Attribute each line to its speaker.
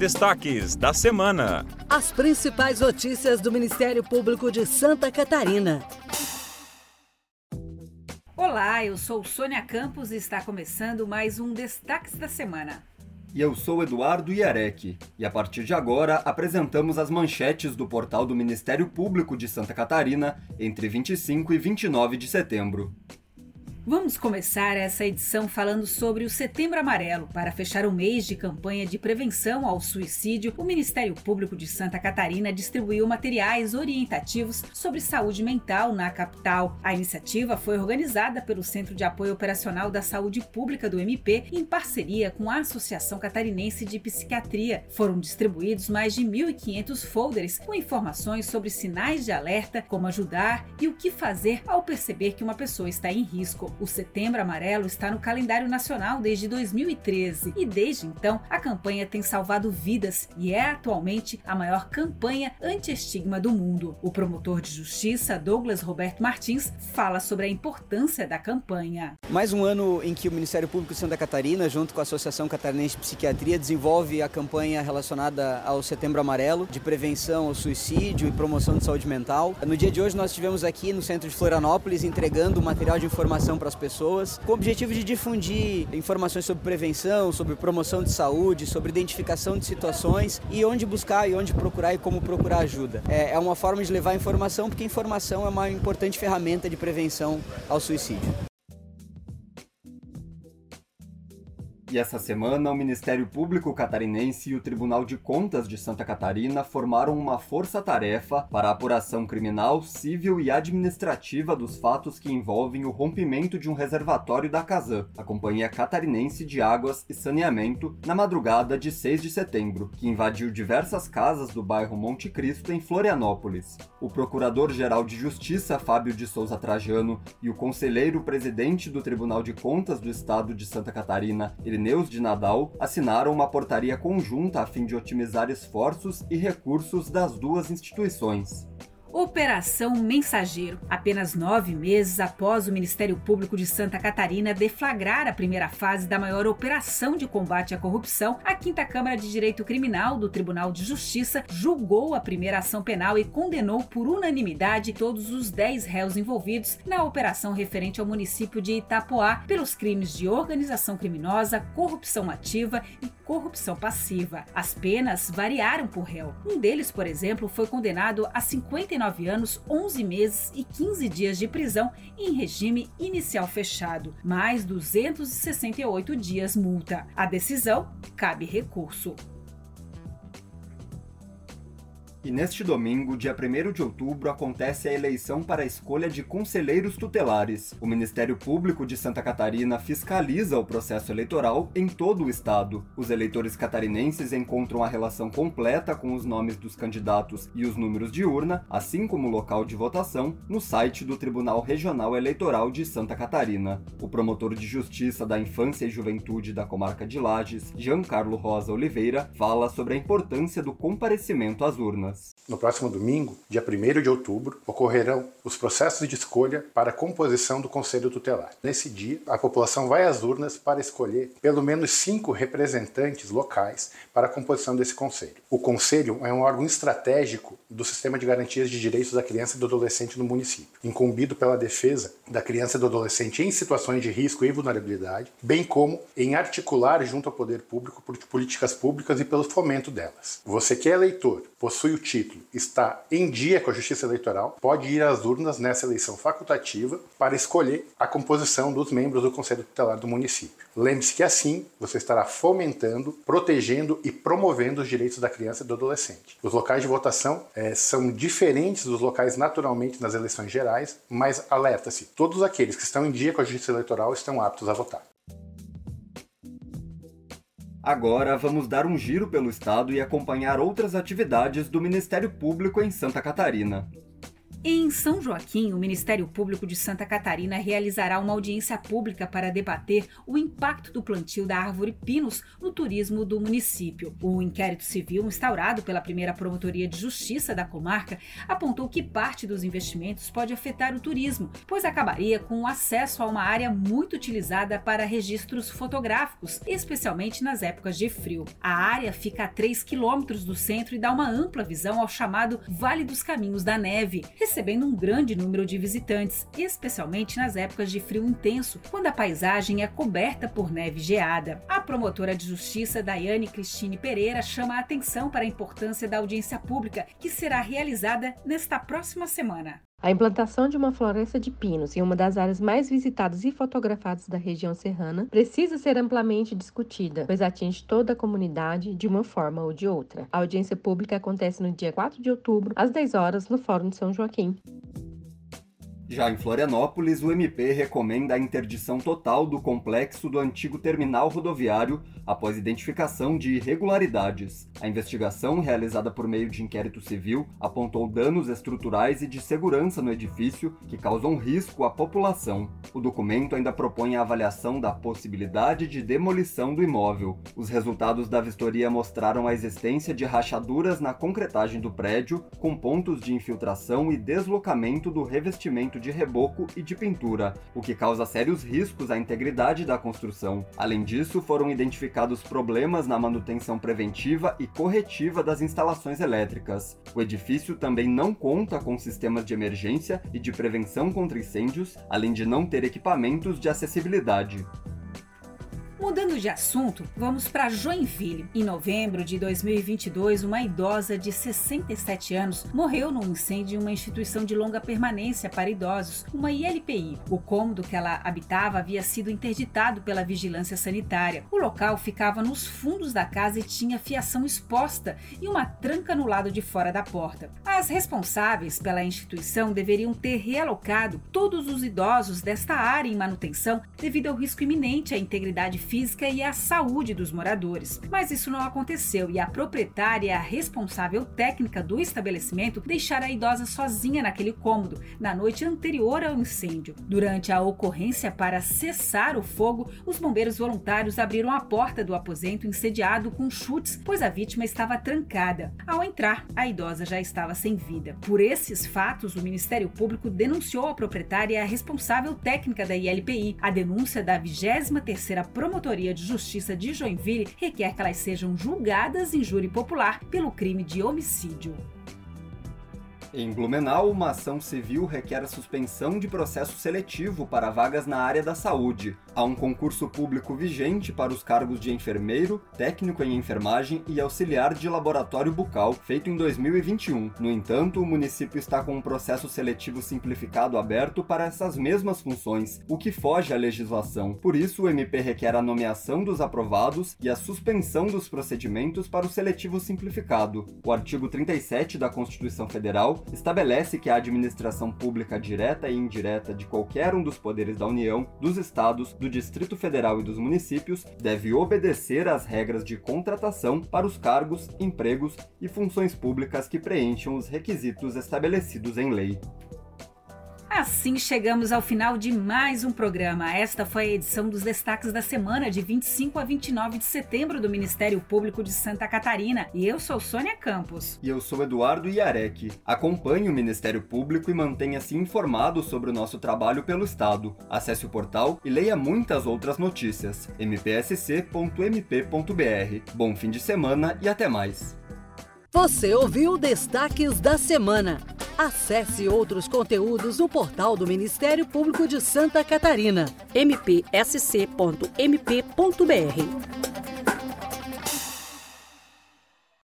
Speaker 1: Destaques da semana.
Speaker 2: As principais notícias do Ministério Público de Santa Catarina.
Speaker 3: Olá, eu sou Sônia Campos e está começando mais um Destaques da Semana.
Speaker 4: E eu sou Eduardo Iarec. E a partir de agora apresentamos as manchetes do portal do Ministério Público de Santa Catarina entre 25 e 29 de setembro.
Speaker 3: Vamos começar essa edição falando sobre o Setembro Amarelo. Para fechar o mês de campanha de prevenção ao suicídio, o Ministério Público de Santa Catarina distribuiu materiais orientativos sobre saúde mental na capital. A iniciativa foi organizada pelo Centro de Apoio Operacional da Saúde Pública do MP em parceria com a Associação Catarinense de Psiquiatria. Foram distribuídos mais de 1.500 folders com informações sobre sinais de alerta, como ajudar e o que fazer ao perceber que uma pessoa está em risco. O Setembro Amarelo está no calendário nacional desde 2013 e desde então a campanha tem salvado vidas e é atualmente a maior campanha anti-estigma do mundo. O promotor de justiça Douglas Roberto Martins fala sobre a importância da campanha.
Speaker 5: Mais um ano em que o Ministério Público de Santa Catarina, junto com a Associação Catarinense de Psiquiatria, desenvolve a campanha relacionada ao Setembro Amarelo de prevenção ao suicídio e promoção de saúde mental. No dia de hoje nós estivemos aqui no centro de Florianópolis entregando material de informação para as pessoas, com o objetivo de difundir informações sobre prevenção, sobre promoção de saúde, sobre identificação de situações e onde buscar e onde procurar e como procurar ajuda. É, é uma forma de levar informação, porque informação é uma importante ferramenta de prevenção ao suicídio.
Speaker 4: E essa semana, o Ministério Público Catarinense e o Tribunal de Contas de Santa Catarina formaram uma força-tarefa para a apuração criminal, civil e administrativa dos fatos que envolvem o rompimento de um reservatório da Casan, a Companhia Catarinense de Águas e Saneamento, na madrugada de 6 de setembro, que invadiu diversas casas do bairro Monte Cristo, em Florianópolis. O Procurador-Geral de Justiça, Fábio de Souza Trajano, e o conselheiro-presidente do Tribunal de Contas do Estado de Santa Catarina, Ireneus de Nadal assinaram uma portaria conjunta a fim de otimizar esforços e recursos das duas instituições.
Speaker 3: Operação Mensageiro. Apenas nove meses após o Ministério Público de Santa Catarina deflagrar a primeira fase da maior operação de combate à corrupção, a Quinta Câmara de Direito Criminal do Tribunal de Justiça julgou a primeira ação penal e condenou por unanimidade todos os dez réus envolvidos na operação referente ao município de Itapoá pelos crimes de organização criminosa, corrupção ativa e corrupção passiva. As penas variaram por réu. Um deles, por exemplo, foi condenado a 59 anos, 11 meses e 15 dias de prisão em regime inicial fechado, mais 268 dias multa. A decisão cabe recurso.
Speaker 4: E neste domingo, dia 1 de outubro, acontece a eleição para a escolha de conselheiros tutelares. O Ministério Público de Santa Catarina fiscaliza o processo eleitoral em todo o estado. Os eleitores catarinenses encontram a relação completa com os nomes dos candidatos e os números de urna, assim como o local de votação, no site do Tribunal Regional Eleitoral de Santa Catarina. O promotor de Justiça da Infância e Juventude da comarca de Lages, Giancarlo Rosa Oliveira, fala sobre a importância do comparecimento às urnas.
Speaker 6: No próximo domingo, dia 1 de outubro, ocorrerão os processos de escolha para a composição do Conselho Tutelar. Nesse dia, a população vai às urnas para escolher pelo menos cinco representantes locais para a composição desse Conselho. O Conselho é um órgão estratégico do sistema de garantias de direitos da criança e do adolescente no município, incumbido pela defesa da criança e do adolescente em situações de risco e vulnerabilidade, bem como em articular junto ao poder público por políticas públicas e pelo fomento delas. Você que é eleitor, possui o título, está em dia com a Justiça Eleitoral, pode ir às urnas nessa eleição facultativa para escolher a composição dos membros do Conselho Tutelar do município. Lembre-se que assim você estará fomentando, protegendo e promovendo os direitos da criança e do adolescente. Os locais de votação é, são diferentes dos locais naturalmente nas eleições gerais, mas alerta-se: todos aqueles que estão em dia com a Justiça Eleitoral estão aptos a votar.
Speaker 4: Agora vamos dar um giro pelo estado e acompanhar outras atividades do Ministério Público em Santa Catarina.
Speaker 3: Em São Joaquim, o Ministério Público de Santa Catarina realizará uma audiência pública para debater o impacto do plantio da árvore pinus no turismo do município. O inquérito civil instaurado pela primeira Promotoria de Justiça da comarca apontou que parte dos investimentos pode afetar o turismo, pois acabaria com o acesso a uma área muito utilizada para registros fotográficos, especialmente nas épocas de frio. A área fica a 3 quilômetros do centro e dá uma ampla visão ao chamado Vale dos Caminhos da Neve recebendo um grande número de visitantes, especialmente nas épocas de frio intenso, quando a paisagem é coberta por neve geada. A promotora de justiça Daiane Cristine Pereira chama a atenção para a importância da audiência pública, que será realizada nesta próxima semana.
Speaker 7: A implantação de uma floresta de pinos em uma das áreas mais visitadas e fotografadas da região serrana precisa ser amplamente discutida, pois atinge toda a comunidade de uma forma ou de outra. A audiência pública acontece no dia 4 de outubro, às 10 horas, no Fórum de São Joaquim.
Speaker 4: Já em Florianópolis, o MP recomenda a interdição total do complexo do antigo terminal rodoviário após identificação de irregularidades. A investigação, realizada por meio de inquérito civil, apontou danos estruturais e de segurança no edifício que causam risco à população. O documento ainda propõe a avaliação da possibilidade de demolição do imóvel. Os resultados da vistoria mostraram a existência de rachaduras na concretagem do prédio, com pontos de infiltração e deslocamento do revestimento de reboco e de pintura, o que causa sérios riscos à integridade da construção. Além disso, foram identificados problemas na manutenção preventiva e corretiva das instalações elétricas. O edifício também não conta com sistemas de emergência e de prevenção contra incêndios, além de não ter equipamentos de acessibilidade.
Speaker 3: Mudando de assunto, vamos para Joinville. Em novembro de 2022, uma idosa de 67 anos morreu num incêndio em uma instituição de longa permanência para idosos, uma ILPI. O cômodo que ela habitava havia sido interditado pela vigilância sanitária. O local ficava nos fundos da casa e tinha fiação exposta e uma tranca no lado de fora da porta. As responsáveis pela instituição deveriam ter realocado todos os idosos desta área em manutenção devido ao risco iminente à integridade física e à saúde dos moradores. Mas isso não aconteceu e a proprietária e a responsável técnica do estabelecimento deixaram a idosa sozinha naquele cômodo na noite anterior ao incêndio. Durante a ocorrência para cessar o fogo, os bombeiros voluntários abriram a porta do aposento incendiado com chutes, pois a vítima estava trancada. Ao entrar, a idosa já estava sem vida. Por esses fatos, o Ministério Público denunciou a proprietária e a responsável técnica da ILPI. A denúncia da 23ª Promotoria Promotoria de Justiça de Joinville requer que elas sejam julgadas em júri popular pelo crime de homicídio.
Speaker 4: Em Blumenau, uma ação civil requer a suspensão de processo seletivo para vagas na área da saúde. Há um concurso público vigente para os cargos de enfermeiro, técnico em enfermagem e auxiliar de laboratório bucal, feito em 2021. No entanto, o município está com um processo seletivo simplificado aberto para essas mesmas funções, o que foge à legislação. Por isso, o MP requer a nomeação dos aprovados e a suspensão dos procedimentos para o seletivo simplificado. O artigo 37 da Constituição Federal estabelece que a administração pública direta e indireta de qualquer um dos poderes da União, dos estados, do Distrito Federal e dos municípios deve obedecer às regras de contratação para os cargos, empregos e funções públicas que preencham os requisitos estabelecidos em lei.
Speaker 3: Assim chegamos ao final de mais um programa. Esta foi a edição dos destaques da semana de 25 a 29 de setembro do Ministério Público de Santa Catarina. E eu sou Sônia Campos.
Speaker 4: E eu sou Eduardo Iarec. Acompanhe o Ministério Público e mantenha-se informado sobre o nosso trabalho pelo Estado. Acesse o portal e leia muitas outras notícias. mpsc.mp.br. Bom fim de semana e até mais.
Speaker 2: Você ouviu Destaques da Semana. Acesse outros conteúdos no portal do Ministério Público de Santa Catarina.
Speaker 8: mpsc.mp.br